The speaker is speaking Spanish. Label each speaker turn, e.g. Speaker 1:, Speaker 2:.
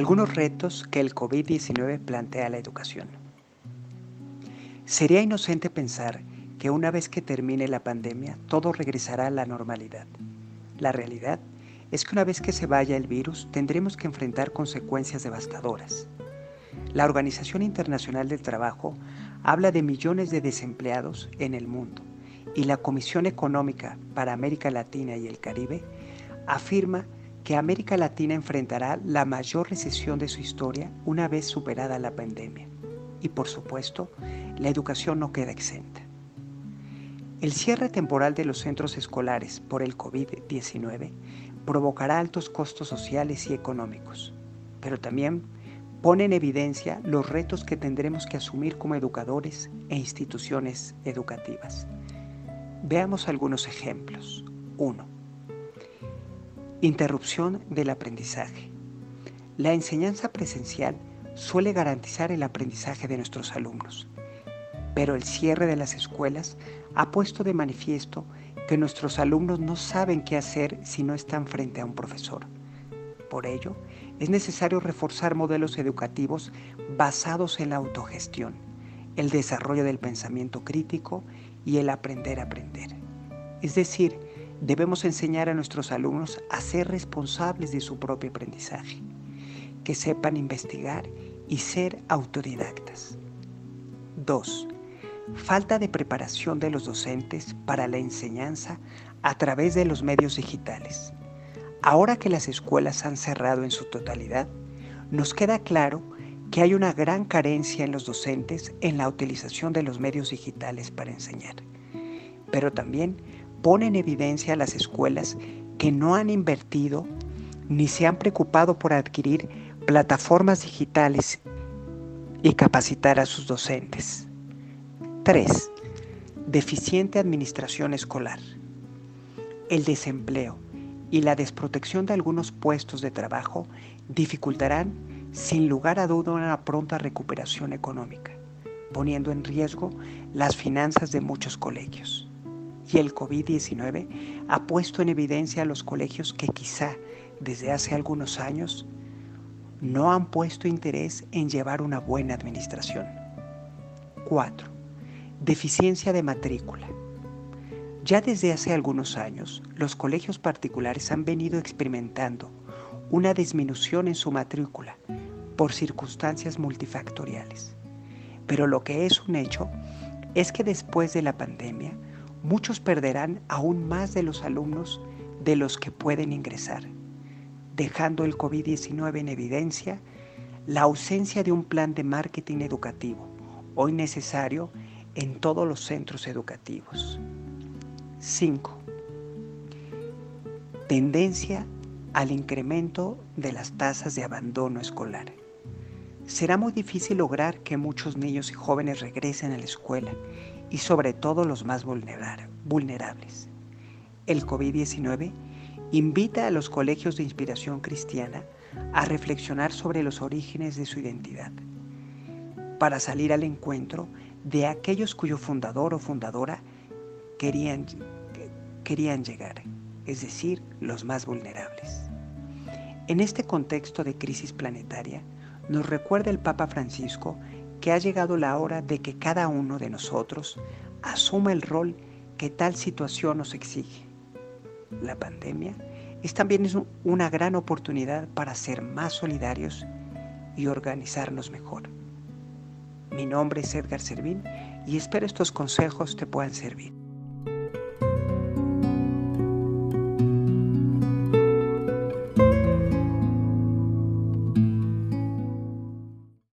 Speaker 1: algunos retos que el COVID-19 plantea a la educación. Sería inocente pensar que una vez que termine la pandemia todo regresará a la normalidad. La realidad es que una vez que se vaya el virus tendremos que enfrentar consecuencias devastadoras. La Organización Internacional del Trabajo habla de millones de desempleados en el mundo y la Comisión Económica para América Latina y el Caribe afirma que América Latina enfrentará la mayor recesión de su historia una vez superada la pandemia. Y por supuesto, la educación no queda exenta. El cierre temporal de los centros escolares por el COVID-19 provocará altos costos sociales y económicos, pero también pone en evidencia los retos que tendremos que asumir como educadores e instituciones educativas. Veamos algunos ejemplos. 1. Interrupción del aprendizaje. La enseñanza presencial suele garantizar el aprendizaje de nuestros alumnos, pero el cierre de las escuelas ha puesto de manifiesto que nuestros alumnos no saben qué hacer si no están frente a un profesor. Por ello, es necesario reforzar modelos educativos basados en la autogestión, el desarrollo del pensamiento crítico y el aprender a aprender. Es decir, debemos enseñar a nuestros alumnos a ser responsables de su propio aprendizaje, que sepan investigar y ser autodidactas. 2. Falta de preparación de los docentes para la enseñanza a través de los medios digitales. Ahora que las escuelas han cerrado en su totalidad, nos queda claro que hay una gran carencia en los docentes en la utilización de los medios digitales para enseñar. Pero también pone en evidencia a las escuelas que no han invertido ni se han preocupado por adquirir plataformas digitales y capacitar a sus docentes. 3. Deficiente administración escolar. El desempleo y la desprotección de algunos puestos de trabajo dificultarán sin lugar a duda una pronta recuperación económica, poniendo en riesgo las finanzas de muchos colegios y el COVID-19 ha puesto en evidencia a los colegios que quizá desde hace algunos años no han puesto interés en llevar una buena administración. 4. Deficiencia de matrícula. Ya desde hace algunos años, los colegios particulares han venido experimentando una disminución en su matrícula por circunstancias multifactoriales. Pero lo que es un hecho es que después de la pandemia, muchos perderán aún más de los alumnos de los que pueden ingresar, dejando el COVID-19 en evidencia la ausencia de un plan de marketing educativo, hoy necesario en todos los centros educativos. 5. Tendencia al incremento de las tasas de abandono escolar. Será muy difícil lograr que muchos niños y jóvenes regresen a la escuela y sobre todo los más vulnerables. El COVID-19 invita a los colegios de inspiración cristiana a reflexionar sobre los orígenes de su identidad, para salir al encuentro de aquellos cuyo fundador o fundadora querían, querían llegar, es decir, los más vulnerables. En este contexto de crisis planetaria, nos recuerda el Papa Francisco que ha llegado la hora de que cada uno de nosotros asuma el rol que tal situación nos exige. La pandemia es también una gran oportunidad para ser más solidarios y organizarnos mejor. Mi nombre es Edgar Servín y espero estos consejos te puedan servir.